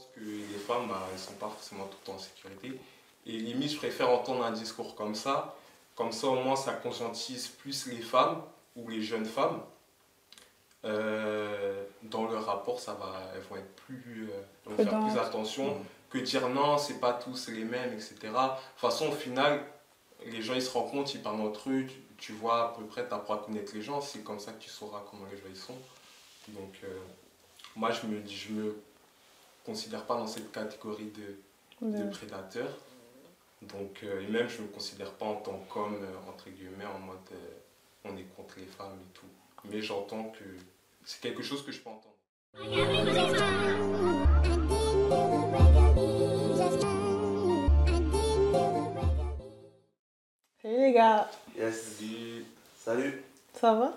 pense que les femmes, bah, elles sont pas forcément tout le temps en sécurité. Et limite, je préfère entendre un discours comme ça. Comme ça, au moins, ça conscientise plus les femmes ou les jeunes femmes. Euh, dans leur rapport, ça va, elles vont être plus, euh, elles vont faire plus attention que dire non, c'est pas tous les mêmes, etc. De toute façon, au final, les gens ils se rencontrent, ils parlent entre eux, tu, tu vois à peu près, tu apprends à connaître les gens, c'est comme ça que tu sauras comment les gens ils sont. Donc, euh, moi, je me, je me considère pas dans cette catégorie de, de De- prédateur. Donc, euh, et même, je ne me considère pas en tant qu'homme, euh, entre guillemets, en mode euh, on est contre les femmes et tout. Mais j'entends que c'est quelque chose que je peux entendre. Salut les gars, Yes. Salut. ça va?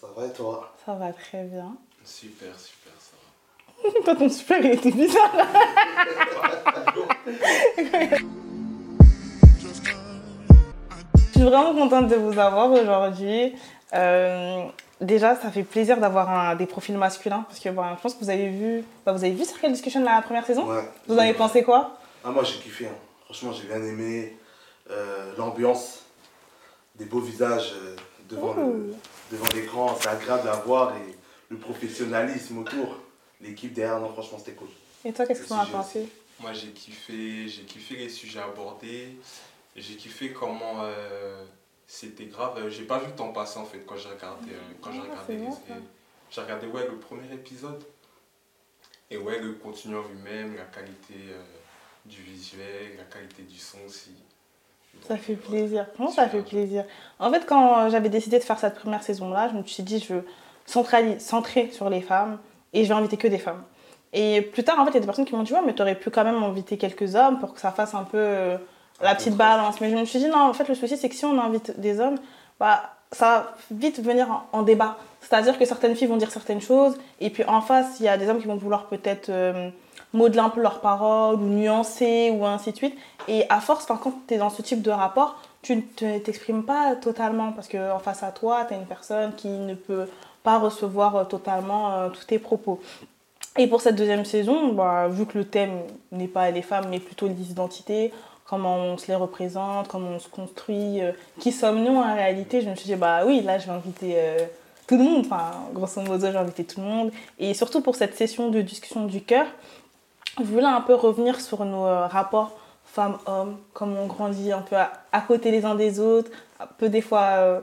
Ça va et toi? Ça va très bien. super, super. Toi ton super il était bizarre. Je suis vraiment contente de vous avoir aujourd'hui. Euh, déjà, ça fait plaisir d'avoir des profils masculins parce que bon, je pense que vous avez vu, bah, vous avez vu Circle Discussion la première saison? Ouais. Vous en avez pensé quoi? Ah, moi j'ai kiffé. hein. Franchement, j'ai bien aimé euh, l'ambiance, des beaux visages euh, devant le- devant l'écran. C'est agréable à voir et le professionnalisme autour. L'équipe derrière, non, franchement, c'était cool. Et toi, qu'est-ce que tu en as pensé? Moi, j'ai kiffé, j'ai kiffé les sujets abordés. J'ai kiffé comment euh, c'était grave. J'ai pas vu le temps passer en fait quand j'ai regardé, euh, quand j'ai Ah, regardé les-. J'ai regardé ouais, le premier épisode. Et ouais, le contenu en lui-même, la qualité euh, du visuel, la qualité du son aussi. Ça fait plaisir. Franchement, Super ça fait plaisir? En fait, quand j'avais décidé de faire cette première saison-là, je me suis dit, je veux centrer sur les femmes et je vais inviter que des femmes. Et plus tard, en fait, il y a des personnes qui m'ont dit, ouais, mais tu aurais pu quand même inviter quelques hommes pour que ça fasse un peu euh, la petite balance. Mais je me suis dit, non, en fait, le souci, c'est que si on invite des hommes, bah, ça va vite venir en, en débat. C'est-à-dire que certaines filles vont dire certaines choses, et puis en face, il y a des hommes qui vont vouloir peut-être euh, modeler un peu leurs paroles, ou nuancer, ou ainsi de suite. Et à force, quand tu es dans ce type de rapport, tu ne te- t'exprimes pas totalement, parce qu'en face à toi, tu as une personne qui ne peut pas recevoir euh, totalement euh, tous tes propos. Et pour cette deuxième saison, bah, vu que le thème n'est pas les femmes, mais plutôt les identités, comment on se les représente, comment on se construit, euh, qui sommes-nous en réalité, je me suis dit, bah oui, là, je vais inviter tout le monde. Enfin, grosso modo, j'ai invité tout le monde. Et surtout pour cette session de discussion du cœur, je voulais un peu revenir sur nos rapports femmes-hommes, comment on grandit un peu à, à côté les uns des autres, un peu des fois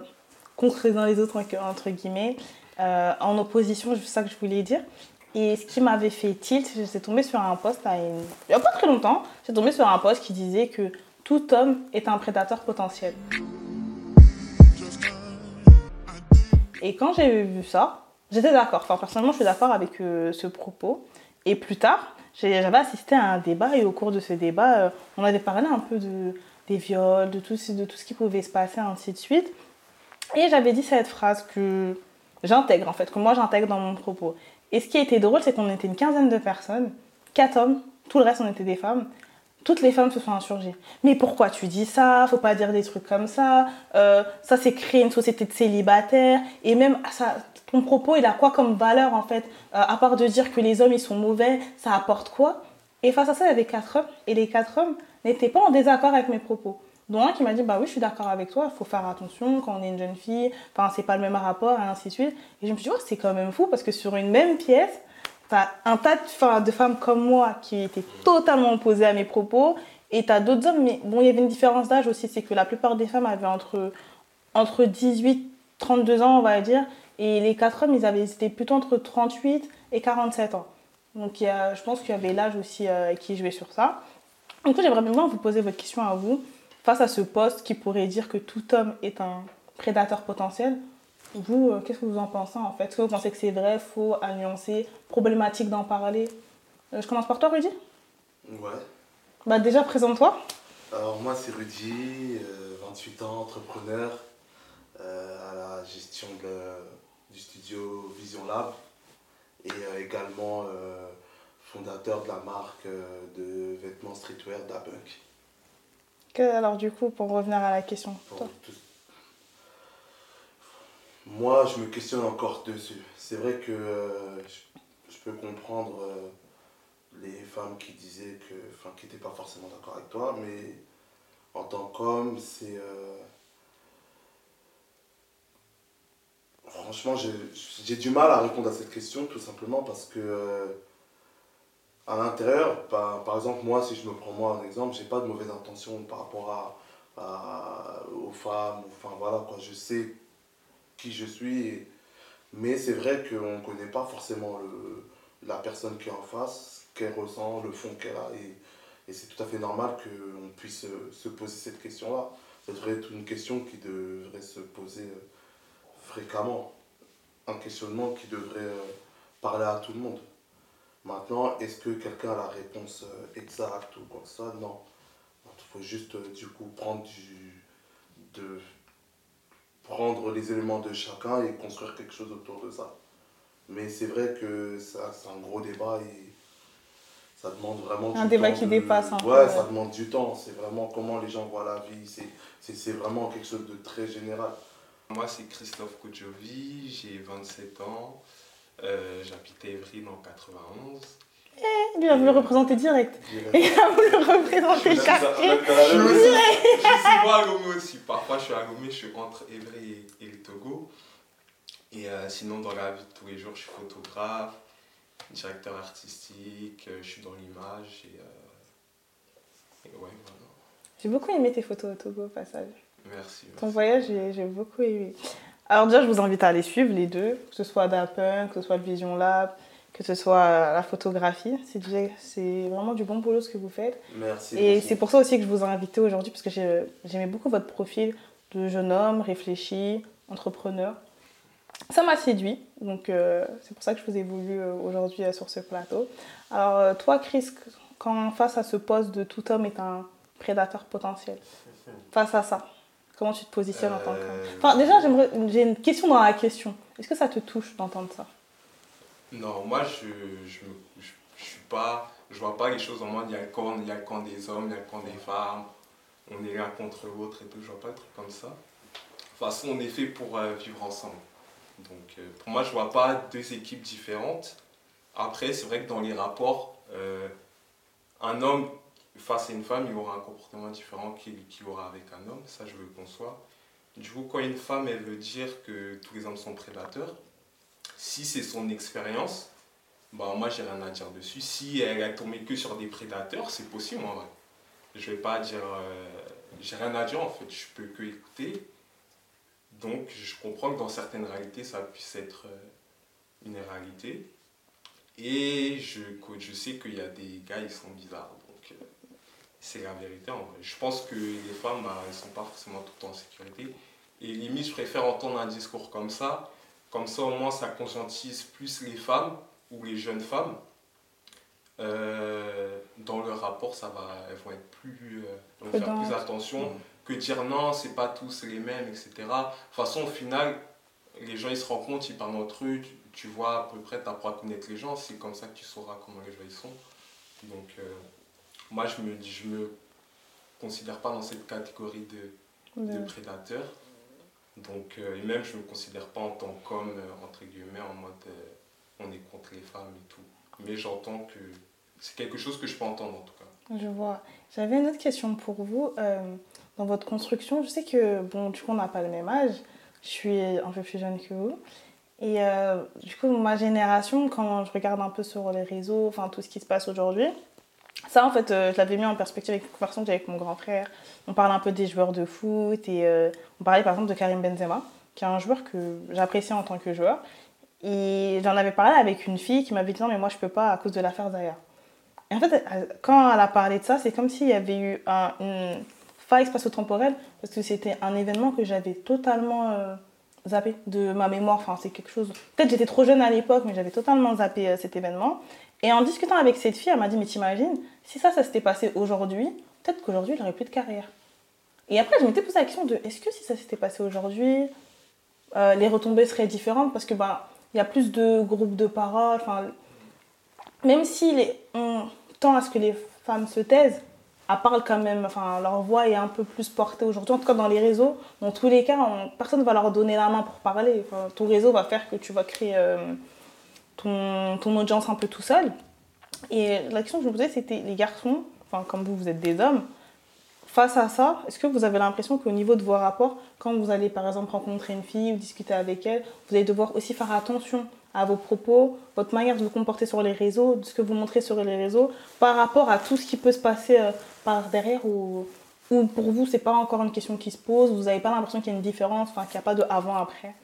contre les uns les autres, entre, guillemets, euh, en opposition, c'est ça que je voulais dire. Et ce qui m'avait fait tilt, j'étais tombée sur un post à une- il n'y a pas très longtemps, j'étais tombée sur un post qui disait que tout homme est un prédateur potentiel. Et quand j'ai vu ça, j'étais d'accord. Enfin, personnellement, je suis d'accord avec euh, ce propos. Et plus tard, j'ai- j'avais assisté à un débat et au cours de ce débat, euh, on avait parlé un peu de, des viols, de tout, de tout ce qui pouvait se passer, ainsi de suite. Et j'avais dit cette phrase que j'intègre, en fait, que moi j'intègre dans mon propos. Et ce qui était drôle, c'est qu'on était une quinzaine de personnes, quatre hommes, tout le reste on était des femmes. Toutes les femmes se sont insurgées. Mais pourquoi tu dis ça? Faut pas dire des trucs comme ça. Euh, ça, c'est créer une société de célibataires. Et même, ça, ton propos, il a quoi comme valeur en fait? Euh, À part de dire que les hommes, ils sont mauvais, ça apporte quoi? Et face à ça, il y avait quatre hommes. Et les quatre hommes n'étaient pas en désaccord avec mes propos. Dont un qui m'a dit Bah oui, je suis d'accord avec toi, il faut faire attention quand on est une jeune fille. Enfin, c'est pas le même rapport, et ainsi de suite. Et je me suis dit c'est quand même fou parce que sur une même pièce, T'as un tas de, de femmes comme moi qui étaient totalement opposées à mes propos. Et t'as d'autres hommes, mais bon, il y avait une différence d'âge aussi. C'est que la plupart des femmes avaient entre, entre 18 32 ans, on va dire. Et les quatre hommes, ils, avaient, étaient plutôt entre 38 et 47 ans. Donc je pense qu'il y avait l'âge aussi euh, qui jouait sur ça. Coup, j'aimerais bien vous poser votre question à vous. Face à ce poste qui pourrait dire que tout homme est un prédateur potentiel, vous, euh, qu'est-ce que vous en pensez en fait? Est-ce que vous pensez que c'est vrai, faux, à nuancer, problématique d'en parler? Euh, Je commence par toi, Rudy Ouais. Bah déjà, présente-toi. Alors moi c'est Rudy, euh, 28 ans, entrepreneur euh, à la gestion de- du studio Vision Lab et euh, également euh, fondateur de la marque euh, de vêtements streetwear Dabunk. Que- alors du coup, pour revenir à la question, toi. tout- Moi je me questionne encore dessus. C'est vrai que euh, je, je peux comprendre euh, les femmes qui disaient que, enfin, qui n'étaient pas forcément d'accord avec toi, mais en tant qu'homme, c'est. euh, Franchement, j'ai- j'ai du mal à répondre à cette question, tout simplement parce que. À l'intérieur, par, exemple, moi, si je me prends moi un exemple, j'ai pas de mauvaise intention par rapport à, aux femmes, enfin voilà, quoi, je sais qui je suis, mais c'est vrai qu'on ne connaît pas forcément le, la personne qui est en face, ce qu'elle ressent, le fond qu'elle a, et, et c'est tout à fait normal qu'on puisse euh, se poser cette question-là. Ça devrait être une question qui devrait se poser euh, fréquemment, un questionnement qui devrait euh, parler à tout le monde. Maintenant, est-ce que quelqu'un a la réponse euh, exacte ou quoi que ce soit? Non. Il faut juste, euh, du coup, prendre, du, de, prendre les éléments de chacun et construire quelque chose autour de ça. Mais c'est vrai que ça, c'est un gros débat et ça demande vraiment Un du débat temps qui de- dépasse un peu, Ouais, ouais. ça demande du temps. C'est vraiment comment les gens voient la vie. C'est, c'est, c'est vraiment quelque chose de très général. Moi, c'est Christophe Kodjovi, j'ai 27 ans, euh, j'habite à Évry dans 91. Lui, il a voulu le représenter direct. Et il a voulu représenter le quartier. Je suis aussi- je suis souvent à Lomé aussi. Parfois, je suis à Lomé, je suis entre Évry et, et le Togo. Et euh, sinon, dans la vie de tous les jours, je suis photographe, directeur artistique, euh, je suis dans l'image. Et, euh, et ouais, voilà. J'ai beaucoup aimé tes photos au Togo au passage. Merci. Ton merci. voyage, j'ai j'ai beaucoup aimé. Alors déjà, je vous invite à les suivre, les deux, que ce soit Dapun, que ce soit le Vision Lab, que ce soit euh, la photographie. C'est vraiment du bon boulot ce que vous faites. Merci. Et c'est pour ça aussi que je vous ai invité aujourd'hui, parce que j'ai- j'aimais beaucoup votre profil de jeune homme, réfléchi, entrepreneur. Ça m'a séduit, donc euh, c'est pour ça que je vous ai voulu euh, aujourd'hui euh, sur ce plateau. Alors toi, Chris, quand face à ce poste de tout homme est un prédateur potentiel, face à ça, comment tu te positionnes en tant qu'homme Euh, Enfin déjà, j'ai une question dans la question. Est-ce que ça te touche d'entendre ça? Non, moi je je, me- je, je suis pas, je vois pas les choses en mode il y a le camp, il y a le camp des hommes, il y a le camp des femmes, on est l'un contre l'autre et tout, je vois pas le truc comme ça. De toute façon, on est fait pour euh, vivre ensemble. Donc euh, pour moi, je vois pas deux équipes différentes. Après, c'est vrai que dans les rapports, euh, un homme face à une femme, il aura un comportement différent qu'il aura avec un homme, ça je le conçois. Du coup, quand une femme, elle veut dire que tous les hommes sont prédateurs, si c'est son expérience, bah moi j'ai rien à dire dessus. Si elle a tombé que sur des prédateurs, c'est possible en vrai. Je vais pas dire. euh, j'ai rien à dire en fait, je peux que écouter. Donc je comprends que dans certaines réalités ça puisse être euh, une réalité. Et je sais qu'il y a des gars, ils sont bizarres. C'est la vérité en vrai. Je pense que les femmes, bah, elles sont pas forcément tout le temps en sécurité. Et limite, je préfère entendre un discours comme ça comme ça, au moins, ça conscientise plus les femmes ou les jeunes femmes. Euh, dans leur rapport, ça va, elles vont être plus, euh, vont faire plus attention Mhm. que dire non, c'est pas tous les mêmes, etc. De toute façon, au final, les gens ils se rendent compte, ils parlent entre eux, tu, tu vois à peu près, tu apprends à connaître les gens, c'est comme ça que tu sauras comment les gens ils sont. Donc, euh, moi, je me, je me considère pas dans cette catégorie de, de De- prédateur. Donc, euh, et même, je me considère pas en tant qu'homme, euh, entre guillemets, en mode euh, on est contre les femmes et tout. Mais j'entends que c'est quelque chose que je peux entendre en tout cas. Je vois. J'avais une autre question pour vous. Dans votre construction, je sais que, bon, du coup, on n'a pas le même âge. Je suis un peu plus jeune que vous. Et du coup, ma génération, quand je regarde un peu sur les réseaux, enfin, tout ce qui se passe aujourd'hui, ça, en fait, euh, je l'avais mis en perspective avec une conversation que j'avais avec mon grand frère. On parle un peu des joueurs de foot et euh, on parlait par exemple de Karim Benzema, qui est un joueur que j'apprécie en tant que joueur. Et j'en avais parlé avec une fille qui m'avait dit non, mais moi je peux pas à cause de l'affaire Zaya. Et en fait, quand elle a parlé de ça, c'est comme s'il y avait eu un- une faille spatio-temporelle, parce que c'était un événement que j'avais totalement euh, zappé de ma mémoire. Enfin, c'est quelque chose. Peut-être j'étais trop jeune à l'époque, mais j'avais totalement zappé cet événement. Et en discutant avec cette fille, elle m'a dit Mais t'imagines, si ça, ça s'était passé aujourd'hui, peut-être qu'aujourd'hui, il n'aurait plus de carrière. Et après, je m'étais posé la question de Est-ce que si ça s'était passé aujourd'hui, euh, les retombées seraient différentes Parce que bah, il y a plus de groupes de parole. Enfin, même si les, on tend à ce que les femmes se taisent, elles parlent quand même, enfin, leur voix est un peu plus portée aujourd'hui, en tout cas dans les réseaux. Dans tous les cas, on- personne ne va leur donner la main pour parler. Ton réseau va faire que tu vas créer euh, ton, ton audience un peu tout seul. Et la question que je me posais, c'était les garçons, enfin comme vous, vous êtes des hommes, face à ça, est-ce que vous avez l'impression qu'au niveau de vos rapports, quand vous allez par exemple rencontrer une fille ou discuter avec elle, vous allez devoir aussi faire attention à vos propos, votre manière de vous comporter sur les réseaux, de ce que vous montrez sur les réseaux, par rapport à tout ce qui peut se passer euh, par derrière ou, ou pour vous, c'est pas encore une question qui se pose, vous n'avez pas l'impression qu'il y a une différence, qu'il n'y a pas de avant-après?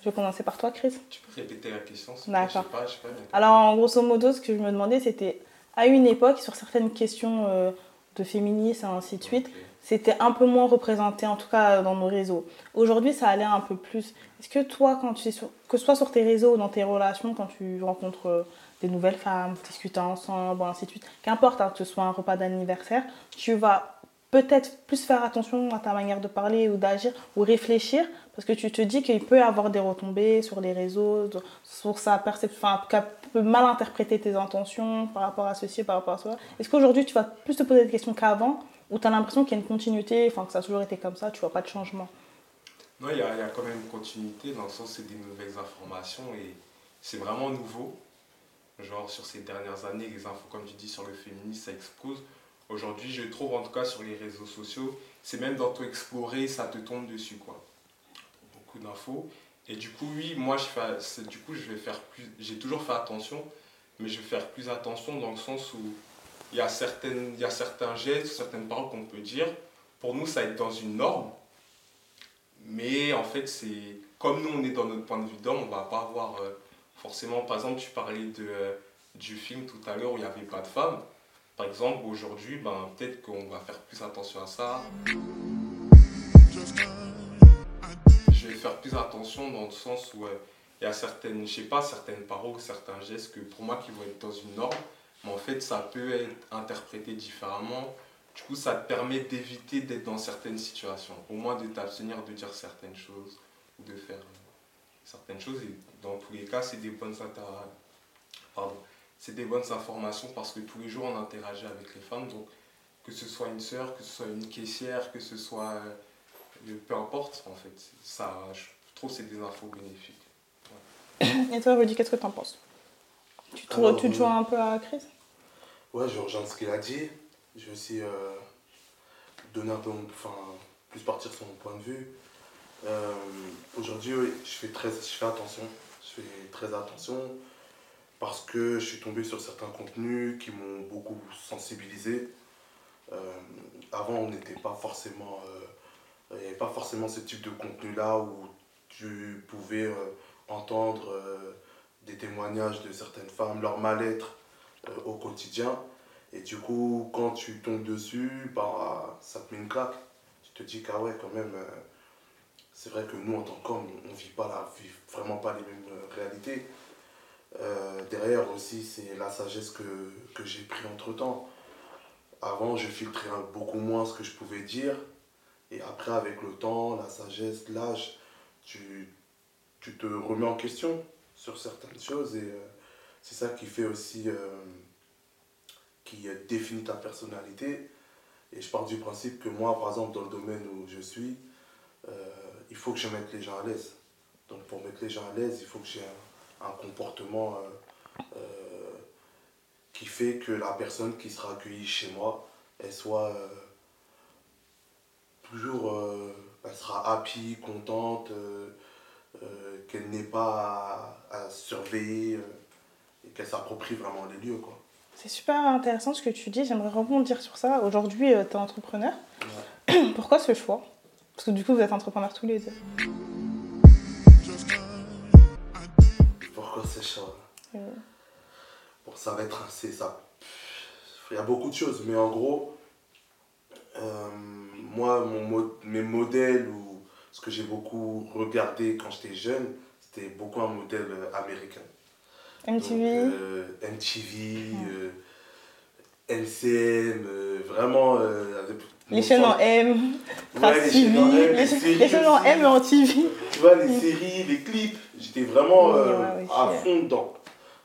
Je vais commencer par toi, Chris. Tu peux répéter la question D'accord. Je sais pas, je sais pas bien. Alors, en grosso modo, ce que je me demandais, c'était à une époque, sur certaines questions euh, de féminisme et ainsi de suite, c'était un peu moins représenté, en tout cas dans nos réseaux. Aujourd'hui, ça allait un peu plus. Est-ce que toi, quand tu es sur- que ce soit sur tes réseaux ou dans tes relations, quand tu rencontres euh, des nouvelles femmes, vous discutez ensemble, ainsi de suite, qu'importe, hein, que ce soit un repas d'anniversaire, tu vas peut-être plus faire attention à ta manière de parler ou d'agir ou réfléchir parce que tu te dis qu'il peut avoir des retombées sur les réseaux, sur sa perception, enfin, qu'elle peut mal interpréter tes intentions par rapport à ceci, par rapport à cela. Est-ce qu'aujourd'hui tu vas plus te poser des questions qu'avant ou tu as l'impression qu'il y a une continuité, enfin que ça a toujours été comme ça, tu vois pas de changement? Non, il y, a il y a quand même une continuité dans le sens c'est des nouvelles informations et c'est vraiment nouveau. Genre sur ces dernières années, les infos, comme tu dis, sur le féminisme, ça explose. Aujourd'hui, je trouve en tout cas sur les réseaux sociaux, c'est même dans tout explorer, ça te tombe dessus quoi. Beaucoup d'infos. Et du coup, oui, moi, je fais, du coup, je vais faire plus, j'ai toujours fait attention, mais je vais faire plus attention dans le sens où il y a, certaines, il y a certains gestes, certaines paroles qu'on peut dire. Pour nous, ça va être dans une norme. Mais en fait, c'est comme nous, on est dans notre point de vue d'homme, on va pas avoir euh, forcément. Par exemple, tu parlais de, euh, du film tout à l'heure où il n'y avait pas de femmes. Par exemple, aujourd'hui, ben, peut-être qu'on va faire plus attention à ça. Je vais faire plus attention dans le sens où il y a certaines, je sais pas, certaines paroles, certains gestes que pour moi qui vont être dans une norme, mais en fait, ça peut être interprété différemment. Du coup, ça te permet d'éviter d'être dans certaines situations, au moins de t'abstenir de dire certaines choses ou de faire certaines choses. Et dans tous les cas, c'est des bonnes inter- Pardon. C'est des bonnes informations parce que tous les jours, on interagit avec les femmes. Donc, que ce soit une sœur, que ce soit une caissière, que ce soit... euh, peu importe, en fait. Ça, je trouve que c'est des infos bénéfiques. Et toi, Rudy, qu'est-ce que tu en penses? Tu te, Alors, tu te euh, joins un peu à Chris? Ouais, je rejoins ce qu'il a dit. Je vais aussi euh, donner un peu, mon- enfin, plus partir sur mon point de vue. Euh, Aujourd'hui, oui, je fais très, je fais attention. Je fais très attention parce que je suis tombé sur certains contenus qui m'ont beaucoup sensibilisé. Euh, avant, on n'était pas forcément, euh, il n'y avait pas forcément ce type de contenu-là où tu pouvais euh, entendre des témoignages de certaines femmes, leur mal-être au quotidien. Et du coup, quand tu tombes dessus, bah, ça te met une claque. Tu te dis qu'ah ouais, quand même, c'est vrai que nous, en tant qu'hommes, on ne vit pas vit vraiment pas les mêmes réalités. Euh, derrière aussi, c'est la sagesse que, que j'ai pris entre temps. Avant, je filtrais beaucoup moins ce que je pouvais dire. Et après, avec le temps, la sagesse, l'âge, tu, tu te remets en question sur certaines choses. Et euh, c'est ça qui fait aussi. euh, qui définit ta personnalité. Et je pars du principe que moi, par exemple, dans le domaine où je suis, il faut que je mette les gens à l'aise. Donc pour mettre les gens à l'aise, il faut que j'ai un, un comportement euh, euh, qui fait que la personne qui sera accueillie chez moi, elle soit euh, toujours, elle sera happy, contente, qu'elle n'ait pas à, à surveiller et qu'elle s'approprie vraiment les lieux. Quoi. C'est super intéressant ce que tu dis, j'aimerais rebondir sur ça. Aujourd'hui, tu es entrepreneur. Ouais. Pourquoi ce choix? Parce que du coup, vous êtes entrepreneurs tous les deux. C'est chaud Euh, Bon, ça va être assez ça. Il y a beaucoup de choses, mais en gros, euh, moi, mon, mo- mes modèles ou ce que j'ai beaucoup regardé quand j'étais jeune, c'était beaucoup un modèle euh, américain. MTV, Donc, euh, MTV, euh, LCM, vraiment. avec- les chaînes en M, Trace TV, chaînes en M, les, chaînes en. M et en TV. Tu vois, les séries, les clips, j'étais vraiment euh, ouais, ouais, à fond dedans.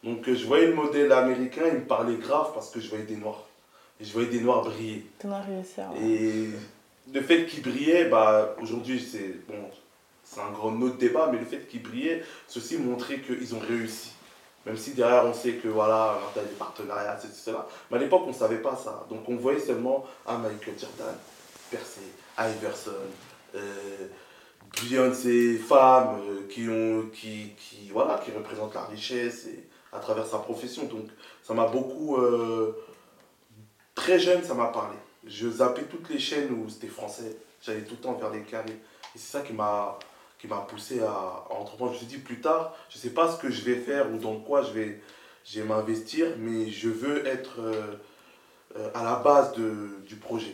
Donc euh, je voyais le modèle américain, il me parlait grave parce que je voyais des noirs. Et je voyais des noirs briller. Et le fait qu'ils brillaient, bah, aujourd'hui, c'est bon, c'est un grand autre débat, mais le fait qu'ils brillaient, ceci montrait qu'ils ont réussi. Même si derrière on sait que voilà, on a des partenariats, etc. cela. Mais à l'époque on ne savait pas ça. Donc on voyait seulement ah, Michael Jordan, percé, Iverson, euh, Beyoncé, femmes euh, qui, ont, qui, voilà, qui représentent la richesse à travers sa profession. Donc ça m'a beaucoup... Euh, très jeune, ça m'a parlé. Je zappais toutes les chaînes où c'était français. J'allais tout le temps vers les carrés. Et c'est ça qui m'a qui m'a poussé à, entreprendre. Je me suis dit plus tard, je ne sais pas ce que je vais faire ou dans quoi je vais, m'investir, mais je veux être euh, à la base du projet.